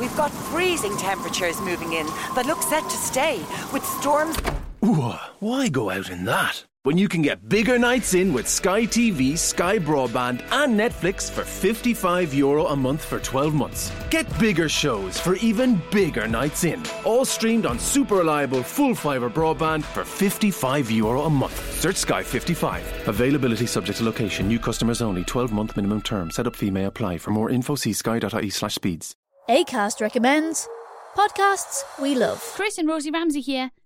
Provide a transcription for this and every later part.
We've got freezing temperatures moving in that look set to stay, with storms. Ooh, why go out in that? When you can get bigger nights in with Sky TV, Sky Broadband, and Netflix for 55 euro a month for 12 months. Get bigger shows for even bigger nights in. All streamed on super reliable full fibre broadband for 55 euro a month. Search Sky 55. Availability subject to location. New customers only. 12 month minimum term. Setup fee may apply. For more info, see sky.ie slash speeds. ACAST recommends podcasts we love. Chris and Rosie Ramsey here.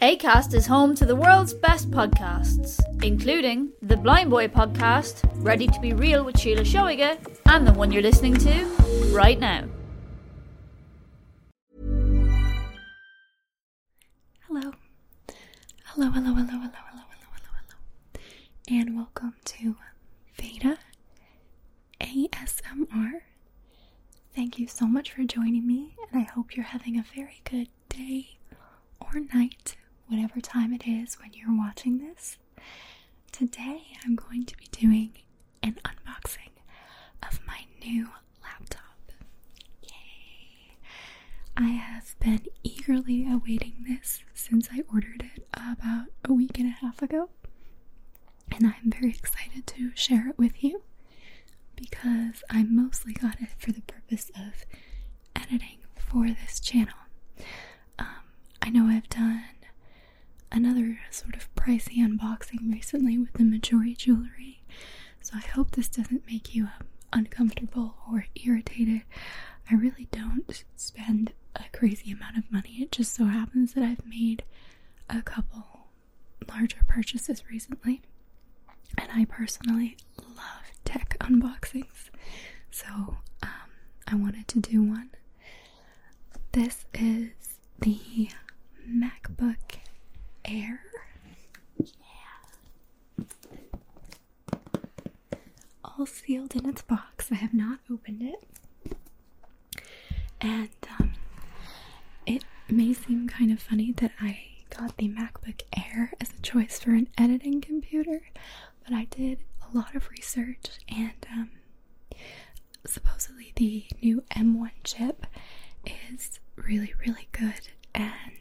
ACAST is home to the world's best podcasts, including the Blind Boy podcast, Ready to Be Real with Sheila Shoiga, and the one you're listening to right now. Hello. Hello, hello, hello, hello, hello, hello, hello, hello. And welcome to Veda ASMR. Thank you so much for joining me, and I hope you're having a very good day or night, whatever time it is when you're watching this. Today I'm going to be doing an unboxing of my new laptop. Yay! I have been eagerly awaiting this since I ordered it about a week and a half ago, and I'm very excited to share it with you because I mostly got it for the purpose of editing for this channel. Um, I know I've done another sort of pricey unboxing recently with the Mejuri jewelry, so I hope this doesn't make you um, uncomfortable or irritated. I really don't spend a crazy amount of money. It just so happens that I've made a couple larger purchases recently, and I personally love tech unboxings, so um, I wanted to do one. This is the MacBook Air. Yeah. All sealed in its box. I have not opened it. And um, it may seem kind of funny that I got the MacBook Air as a choice for an editing computer, but I did a lot of research and um, supposedly the new M1 chip is really, really good, and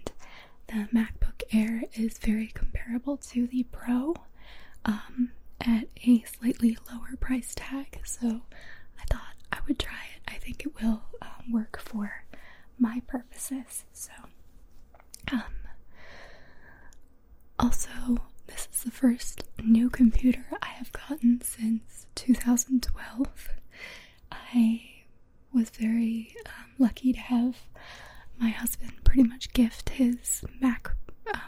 the MacBook Air is very comparable to the Pro um, at a slightly lower price tag. So I thought I would try it. I think it will um, work for my purposes. So, um, also, this is the first new computer I have gotten since 2012. I was very um, lucky to have my husband pretty much gift his Mac um,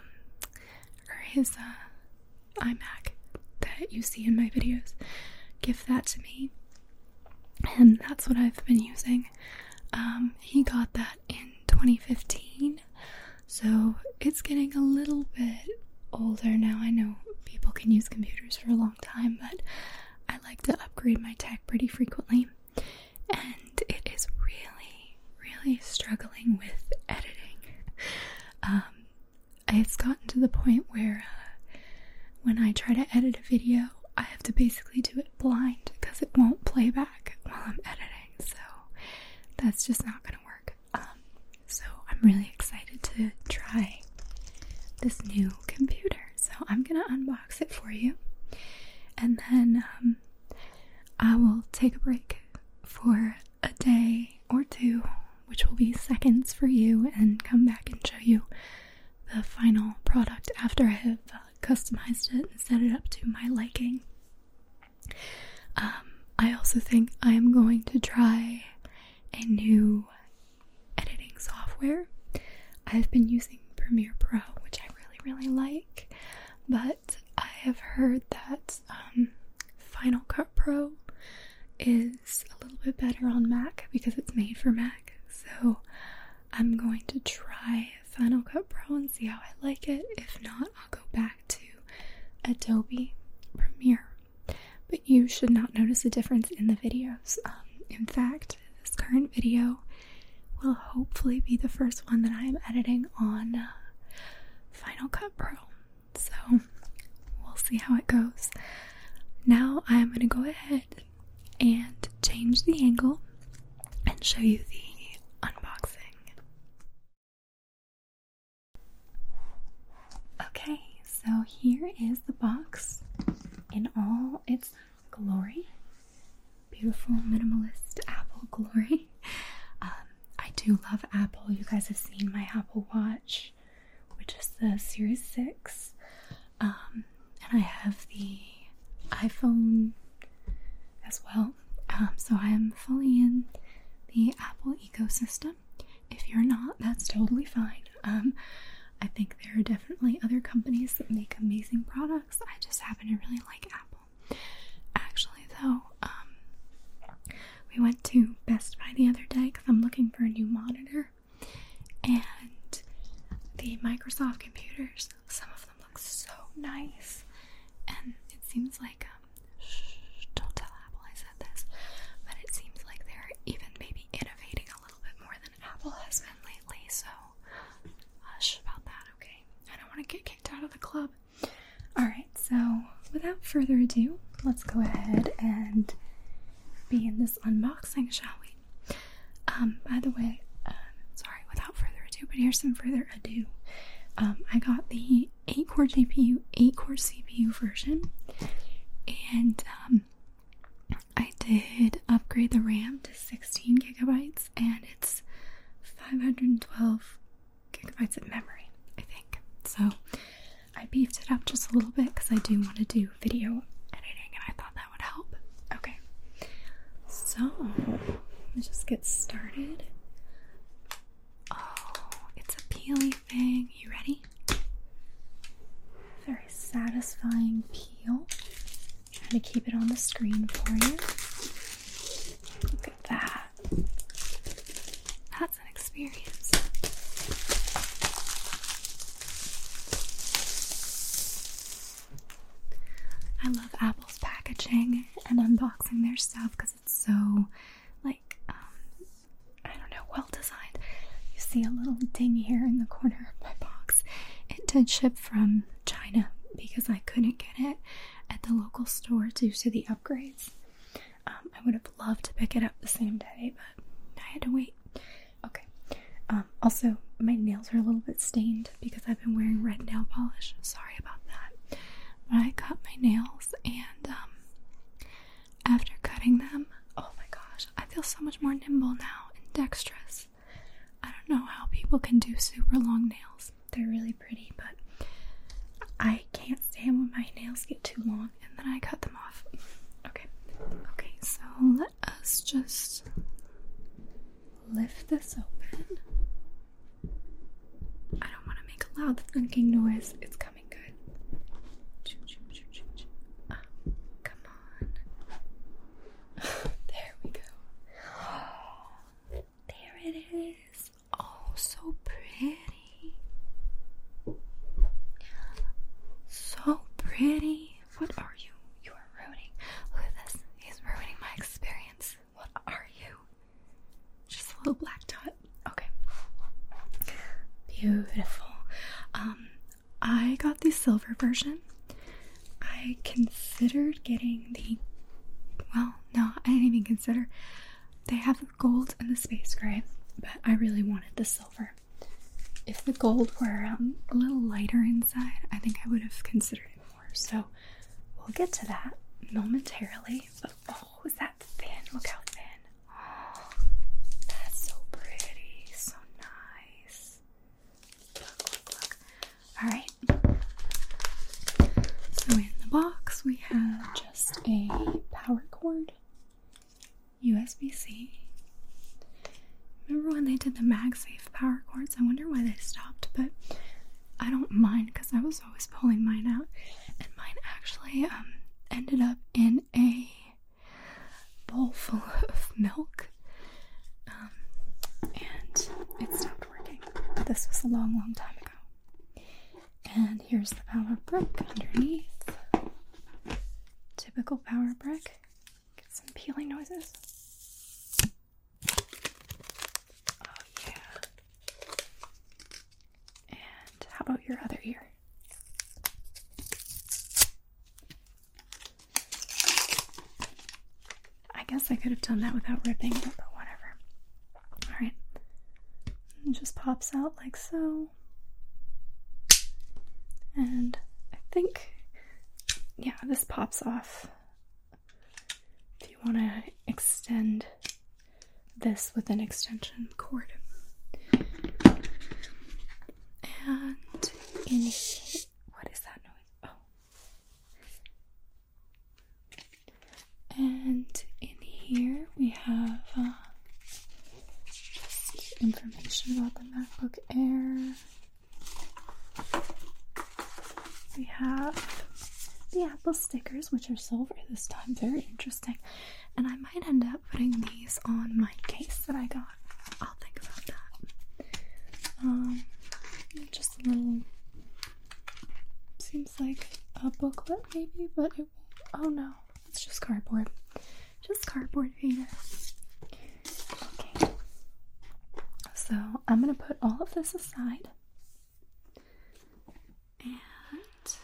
or his uh, iMac that you see in my videos. Give that to me, and that's what I've been using. Um, he got that in 2015, so it's getting a little bit older now. I know people can use computers for a long time, but I like to upgrade my tech pretty frequently, and really, struggling with editing. Um, it's gotten to the point where uh, when I try to edit a video, I have to basically do it blind because it won't play back while I'm editing. So that's just not going to work. Um, so I'm really excited to try this new computer. So I'm going to unbox it for you. And then um, I will take a break for a day or two, which will be seconds for you, and come back and show you the final product after I have uh, customized it and set it up to my liking. Um, I also think I am going to try a new editing software. I've been using Premiere Pro, which I really, really like, but I have heard that um, Final Cut Pro is a little bit better on Mac because it's made for Mac. So I'm going to try Final Cut Pro and see how I like it. If not, I'll go back to Adobe Premiere. But you should not notice a difference in the videos. Um, in fact, this current video will hopefully be the first one that I am editing on uh, Final Cut Pro. So we'll see how it goes. Now I'm going to go ahead and change the angle and show you the unboxing. Okay, so here is the box in all its glory. Beautiful minimalist Apple glory. Um, I do love Apple. You guys have seen my Apple Watch, which is the Series 6. Um, and I have the iPhone as well. Um, so I am fully in the Apple ecosystem. If you're not, that's totally fine. Um, I think there are definitely other companies that make amazing products. I just happen to really like Apple. Actually, though, um, we went to Best Buy the other day because I'm looking for a new monitor, and the Microsoft computers, some of them look so nice, and it seems like um, shh, don't tell Apple I said this, but it seems like they're even maybe innovating a little bit more than Apple has been lately. So hush about that, okay? I don't want to get kicked out of the club. Alright, so without further ado, let's go ahead and begin this unboxing, shall we? Um, by the way, um, sorry, without further ado, but here's some further ado. Um, I got the 8 core GPU, 8 core CPU version, and um, I did upgrade the RAM to 16 gigabytes, and it's 512 gigabytes of memory, I think. So I beefed it up just a little bit because I do want to do video editing, and I thought that would help. Okay, so let's just get started. Oh, it's a peely thing. You ready? Very satisfying peel. I'm Trying to keep it on the screen for you. Look at that. That's an experience. I love Apple's packaging and unboxing their stuff because it's so, like, um, I don't know, well designed. You see a little ding here in the corner of my box. It did from China because I couldn't get it at the local store due to the upgrades. Um, I would have loved to pick it up the same day, but I had to wait. Okay. Um, also, my nails are a little bit stained because I've been wearing red nail polish. Sorry about that. But I cut my nails, and um, after cutting them, oh my gosh, I feel so much more nimble now and dexterous. I don't know how people can do super long nails. They're really pretty, but I can't stand when my nails get too long and then I cut them off. Okay. Okay, so let us just lift this open. I don't want to make a loud thunking noise. It's coming good. Choo, choo, choo, choo, choo. Ah, come on. there we go. There it is. Oh, so pretty. So pretty. What are you? You are ruining. Look at this. He's ruining my experience. What are you? Just a little black dot. Okay. Beautiful. Um, I got the silver version. I considered getting the. Well, no, I didn't even consider. They have the gold and the space gray, but I really wanted the silver. If the gold were um, a little lighter inside, I think I would have considered it more. So we'll get to that momentarily. But oh, is that thin? Look how thin. Oh, that's so pretty. So nice. Look, look, look. Alright. So in the box, we have just a power cord, USB C. Remember when they did the MagSafe power cords? I wonder why they stopped, but I don't mind because I was always pulling mine out, and mine actually um, ended up in a bowl full of milk, um, and it stopped working. this was a long, long time ago. And here's the power brick underneath. Typical power brick. Get some peeling noises. Oh, yeah. And how about your other ear? I guess I could have done that without ripping it, but whatever. Alright. Just pops out like so. And I think, yeah, this pops off. If you want to extend this with an extension cord. And what is that noise? Oh. And in here we have uh, information about the MacBook Air. We have the Apple stickers, which are silver this time. Very interesting. And I might end up putting these on my case that I got. I'll think about that. Um, just a little. Seems like a booklet, maybe, but it. Oh no, it's just cardboard. Just cardboard reader. Okay. So I'm gonna put all of this aside. And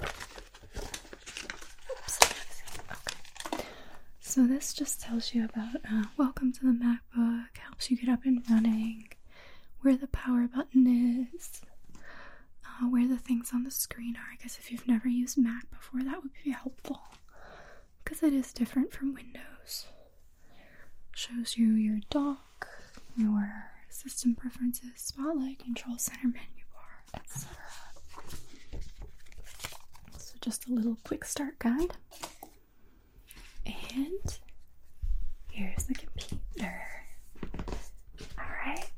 Oops. Okay. So this just tells you about uh, welcome to the MacBook, helps you get up and running, where the power button is, uh, where the things on the screen are. I guess if you've never used Mac before, that would be helpful because it is different from Windows. Shows you your dock, your system preferences, spotlight, control center, menu bar, etc. So, just a little quick start guide. And here's the computer. Alright.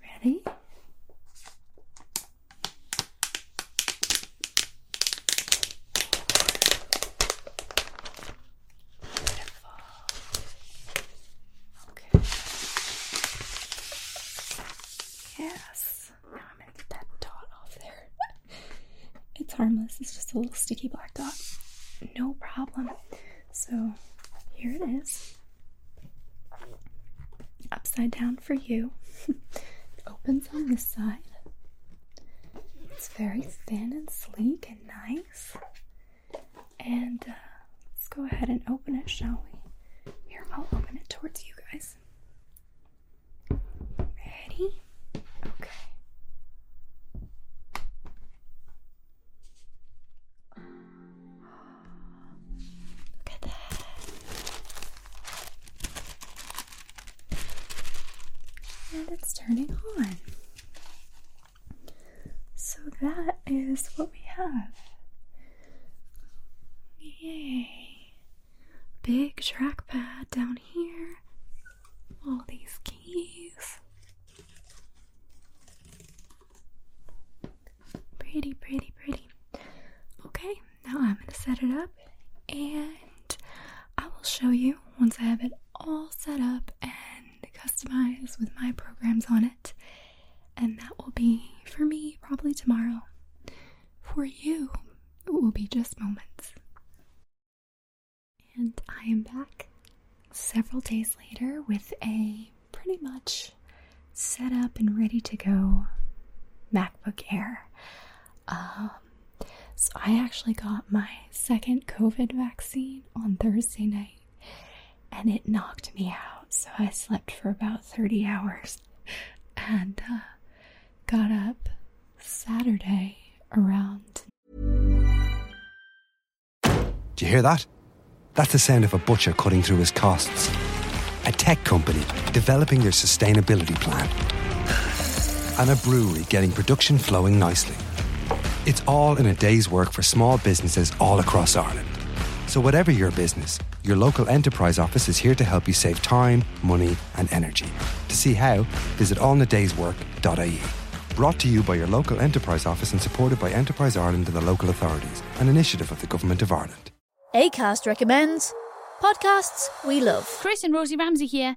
Ready? Beautiful. Okay. Yes. Now I'm gonna get that dot off there. it's harmless, a little sticky black dot. No problem. So here it is. Upside down for you. it opens on this side. It's very thin and sleek and nice. And uh, let's go ahead and open it, shall we? Here, I'll open it towards you guys. Ready? Okay. Look at that. And it's turning on. So that is what we have. Yay. Big trackpad down here. All these keys. Pretty, pretty, pretty. Okay, now I'm going to set it up and I will show you once I have it all set up and with my programs on it. And that will be for me probably tomorrow. For you, it will be just moments. And I am back several days later with a pretty much set up and ready to go MacBook Air. Um, so I actually got my second COVID vaccine on Thursday night and it knocked me out. So I slept for about 30 hours and uh, got up Saturday around. Do you hear that? That's the sound of a butcher cutting through his costs. A tech company developing their sustainability plan. And a brewery getting production flowing nicely. It's all in a day's work for small businesses all across Ireland. So, whatever your business, your local enterprise office is here to help you save time, money, and energy. To see how, visit allinadayswork.ie. Brought to you by your local enterprise office and supported by Enterprise Ireland and the local authorities, an initiative of the Government of Ireland. ACAST recommends Podcasts we love. Chris and Rosie Ramsey here.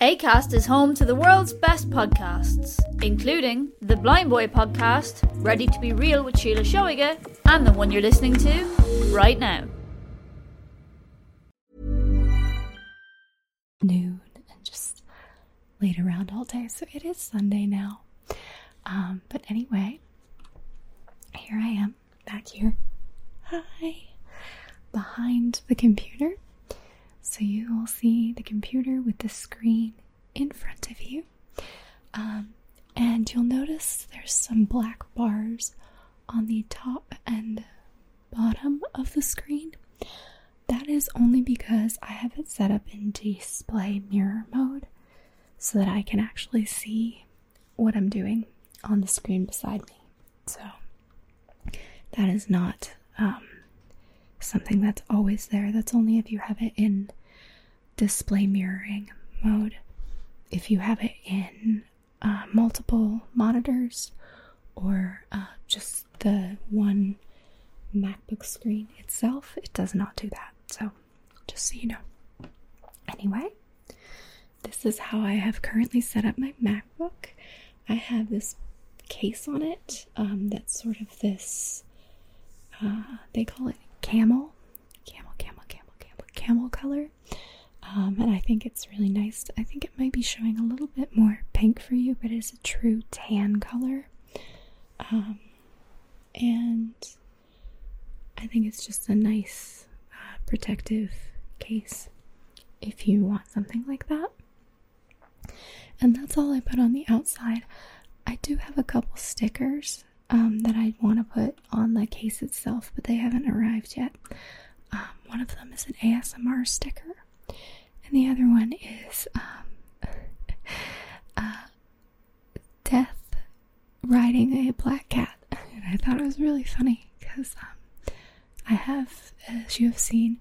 ACAST is home to the world's best podcasts, including the Blind Boy podcast, Ready to Be Real with Sheila Shoiga, and the one you're listening to right now. noon and just laid around all day. So it is Sunday now. Um, but anyway, here I am back here. Hi. Behind the computer. So you will see the computer with the screen in front of you. Um, and you'll notice there's some black bars on the top and bottom of the screen. That is only because I have it set up in display mirror mode so that I can actually see what I'm doing on the screen beside me. So that is not um, something that's always there. That's only if you have it in display mirroring mode. If you have it in uh, multiple monitors or uh, just the one MacBook screen itself, it does not do that. So, just so you know. Anyway, this is how I have currently set up my MacBook. I have this case on it um, that's sort of this, uh, they call it camel, camel, camel, camel, camel, camel color. Um, and I think it's really nice. I think it might be showing a little bit more pink for you, but it's a true tan color. Um, and I think it's just a nice uh, protective case if you want something like that. And that's all I put on the outside. I do have a couple stickers um, that I want to put on the case itself, but they haven't arrived yet. Um, one of them is an ASMR sticker, and the other one is um, uh, death riding a black cat. And I thought it was really funny because um, I have, as you have seen,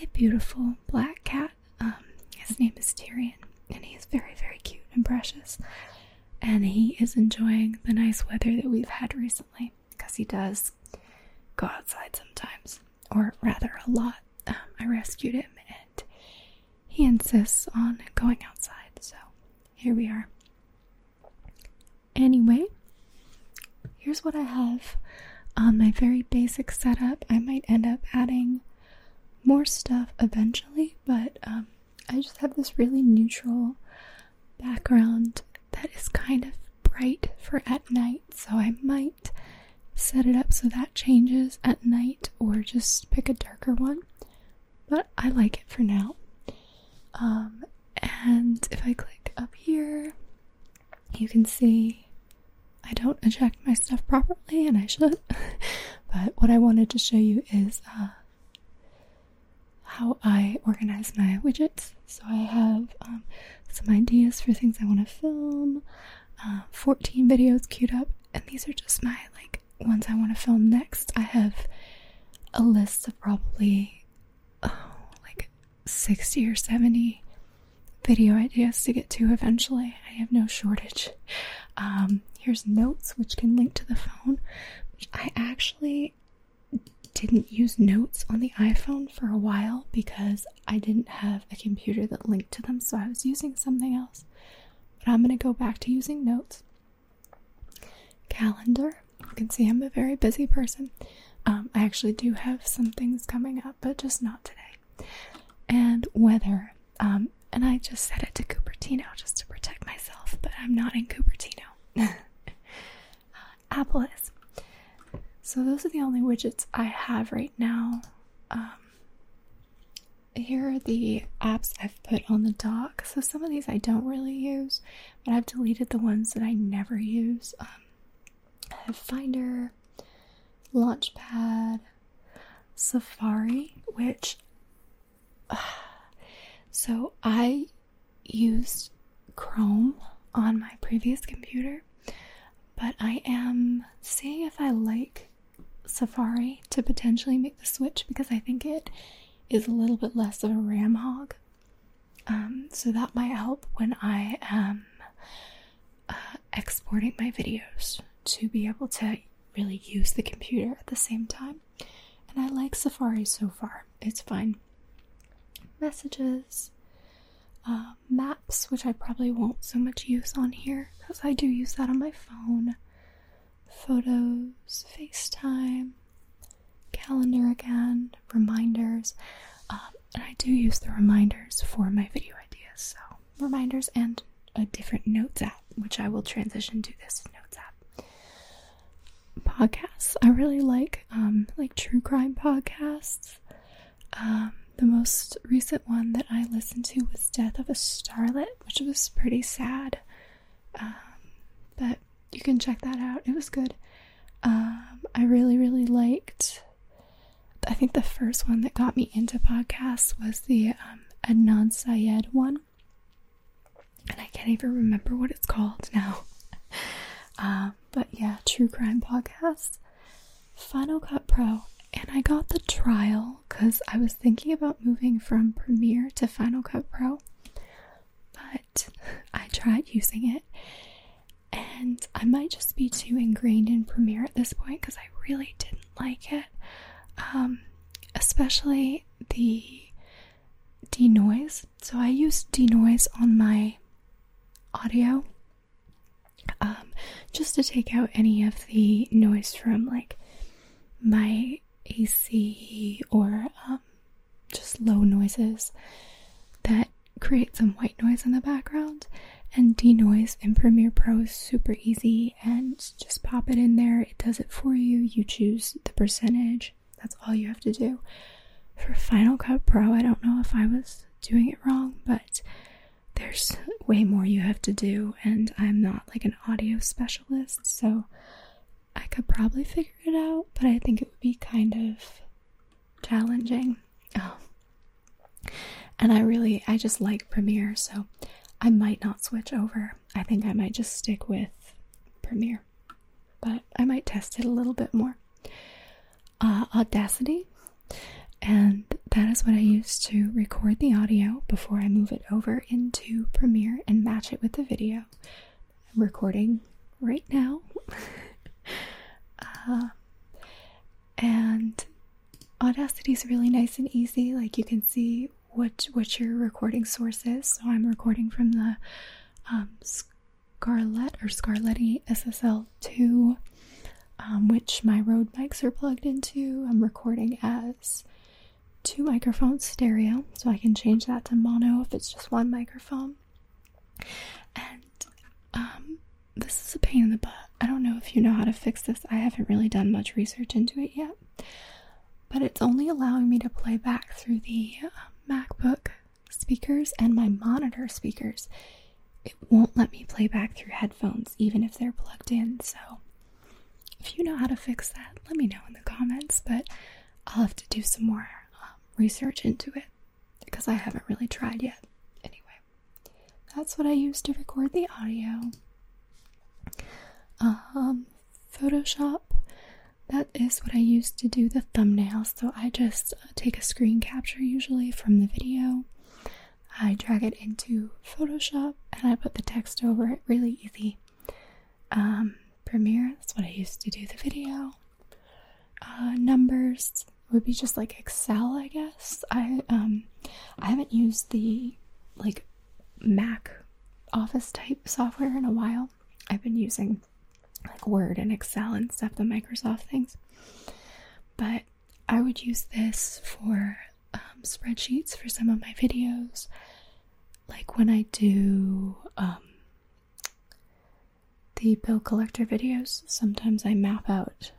a beautiful black cat. Um, his name is Tyrion, and he is very, very cute and precious. And he is enjoying the nice weather that we've had recently because he does go outside sometimes, or rather, a lot. Um, I rescued him, and he insists on going outside. So here we are. Anyway, here's what I have on my very basic setup. I might end up adding more stuff eventually, but um, I just have this really neutral background that is kind of bright for at night, so I might set it up so that changes at night or just pick a darker one. But I like it for now. Um, and if I click up here, you can see I don't eject my stuff properly, and I should. but what I wanted to show you is uh, how I organize my widgets. So I have um, some ideas for things I want to film, uh, 14 videos queued up, and these are just my like ones I want to film next. I have a list of probably oh, like 60 or 70 video ideas to get to eventually. I have no shortage. Um, here's notes, which can link to the phone. I actually didn't use notes on the iPhone for a while because I didn't have a computer that linked to them, so I was using something else. But I'm going to go back to using notes. Calendar. You can see I'm a very busy person. Um, I actually do have some things coming up, but just not today. And weather. Um, and I just set it to Cupertino just to protect myself, but I'm not in Cupertino. uh, Apple is. So those are the only widgets I have right now. Um, here are the apps I've put on the dock. So some of these I don't really use, but I've deleted the ones that I never use. Um, I have Finder, Launchpad, Safari, which uh, So I used Chrome on my previous computer, but I am seeing if I like Safari to potentially make the switch because I think it is a little bit less of a RAM hog. Um, so that might help when I am uh, exporting my videos to be able to really use the computer at the same time. And I like Safari so far, it's fine. Messages, uh, maps, which I probably won't so much use on here because I do use that on my phone. Photos, FaceTime, calendar again, reminders. Um, and I do use the reminders for my video ideas. So, reminders and a different notes app, which I will transition to this notes app. Podcasts. I really like um, like true crime podcasts. Um, the most recent one that I listened to was Death of a Starlet, which was pretty sad. Um, but you can check that out. It was good. Um, I really, really liked. I think the first one that got me into podcasts was the um, Adnan Syed one, and I can't even remember what it's called now. uh, but yeah, true crime podcast, Final Cut Pro, and I got the trial because I was thinking about moving from Premiere to Final Cut Pro, but I tried using it and I might just be too ingrained in Premiere at this point because I really didn't like it. Um, especially the denoise. So I use denoise on my audio um, just to take out any of the noise from like my AC or um, just low noises that create some white noise in the background. And denoise in Premiere Pro is super easy and just pop it in there. It does it for you. You choose the percentage. That's all you have to do. For Final Cut Pro, I don't know if I was doing it wrong, but there's way more you have to do, and I'm not like an audio specialist, so I could probably figure it out, but I think it would be kind of challenging. Oh. And I really, I just like Premiere, so I might not switch over. I think I might just stick with Premiere, but I might test it a little bit more. Uh, Audacity, and that is what I use to record the audio before I move it over into Premiere and match it with the video. I'm recording right now. uh, and Audacity is really nice and easy. Like you can see what what your recording source is. So I'm recording from the um, Scarlett or Scarletti SSL2, um, which my Rode mics are plugged into. I'm recording as two microphones stereo, so I can change that to mono if it's just one microphone. And um, this is a pain in the butt. I don't know if you know how to fix this. I haven't really done much research into it yet, but it's only allowing me to play back through the uh, MacBook speakers and my monitor speakers. It won't let me play back through headphones, even if they're plugged in. So, if you know how to fix that, let me know in the comments. But I'll have to do some more um, research into it because I haven't really tried yet. Anyway, that's what I use to record the audio. Um, Photoshop that is what I use to do the thumbnails. So I just uh, take a screen capture usually from the video. I drag it into Photoshop and I put the text over it really easy. Um, Premiere, that's what I used to do the video. Uh, numbers would be just like Excel, I guess. I um I haven't used the like Mac Office type software in a while. I've been using like Word and Excel and stuff, the Microsoft things. But I would use this for um, spreadsheets for some of my videos. Like when I do um, the bill collector videos, sometimes I map out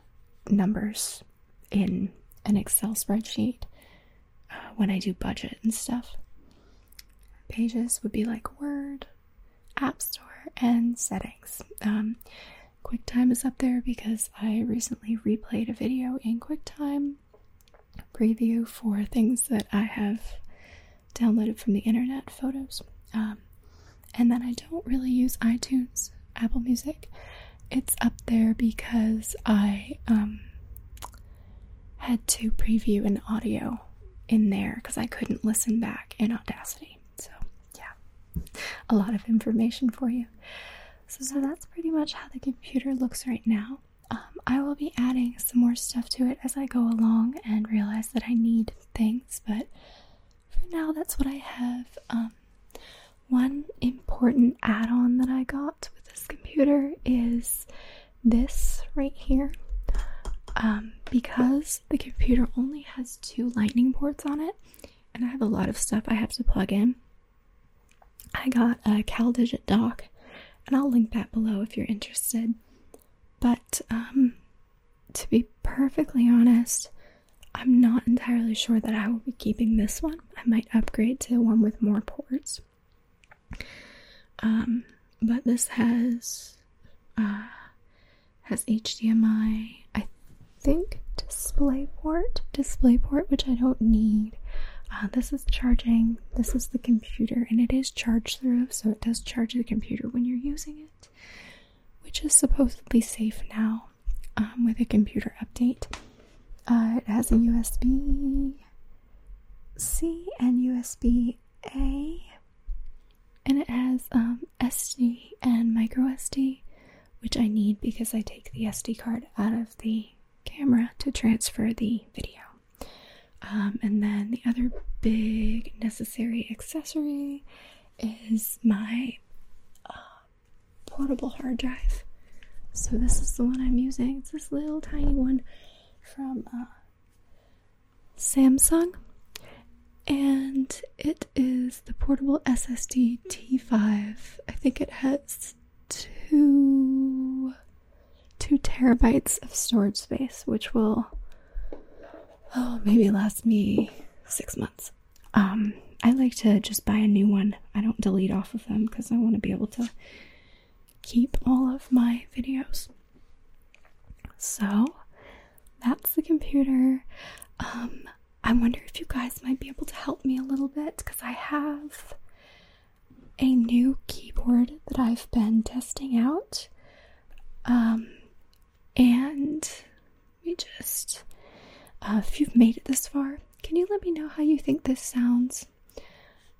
numbers in an Excel spreadsheet uh, when I do budget and stuff. Pages would be like Word, App Store, and settings. Um, QuickTime is up there because I recently replayed a video in QuickTime preview for things that I have downloaded from the internet photos. Um, and then I don't really use iTunes, Apple Music. It's up there because I um, had to preview an audio in there because I couldn't listen back in Audacity. So, yeah, a lot of information for you. So, so that's pretty much how the computer looks right now. Um, I will be adding some more stuff to it as I go along and realize that I need things, but for now, that's what I have. Um, one important add on that I got with this computer is this right here. Um, because the computer only has two lightning ports on it, and I have a lot of stuff I have to plug in, I got a CalDigit dock, and I'll link that below if you're interested. But um, to be perfectly honest, I'm not entirely sure that I will be keeping this one. I might upgrade to one with more ports. Um, but this has uh, has HDMI, I think DisplayPort, DisplayPort, which I don't need. Uh, this is charging. This is the computer, and it is charged through, so it does charge the computer when you're using it, which is supposedly safe now um, with a computer update. Uh, it has a USB C and USB A, and it has um, SD and micro SD, which I need because I take the SD card out of the camera to transfer the video. Um, and then the other big necessary accessory is my uh, portable hard drive. So this is the one I'm using. It's this little tiny one from uh, Samsung, and it is the portable SSD T5. I think it has two two terabytes of storage space, which will oh maybe last me six months. Um, I like to just buy a new one. I don't delete off of them because I want to be able to keep all of my videos. So that's the computer. Um, I wonder if you guys might be able to help me a little bit because I have a new keyboard that I've been testing out. Um, and we just, uh, if you've made it this far, can you let me know how you think this sounds?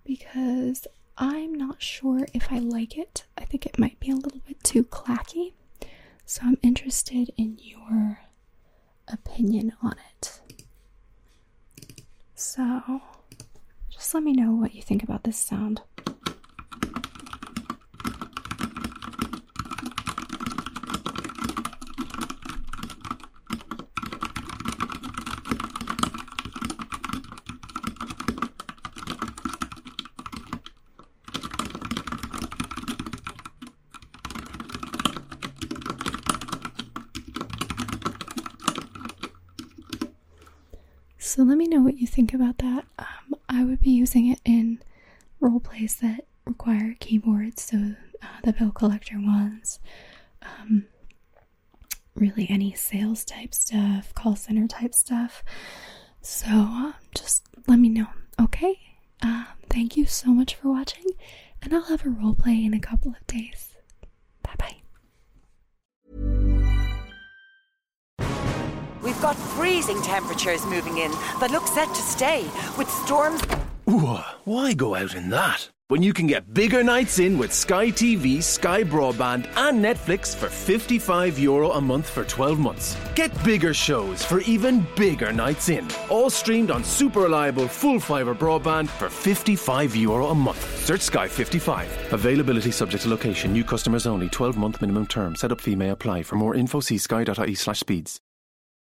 Because I'm not sure if I like it. I think it might be a little bit too clacky. So I'm interested in your opinion on it. So just let me know what you think about this sound. So let me know what you think about that. Um, I would be using it in role plays that require keyboards, so uh, the bill collector ones, um, really any sales type stuff, call center type stuff. So uh, just let me know, okay? Um, thank you so much for watching, and I'll have a role play in a couple of days. We've got freezing temperatures moving in that look set to stay, with storms. Ooh, why go out in that? When you can get bigger nights in with Sky TV, Sky Broadband, and Netflix for 55 euro a month for 12 months. Get bigger shows for even bigger nights in. All streamed on super reliable full fibre broadband for 55 euro a month. Search Sky 55. Availability subject to location. New customers only. 12 month minimum term. Setup fee may apply. For more info, see sky.ie slash speeds.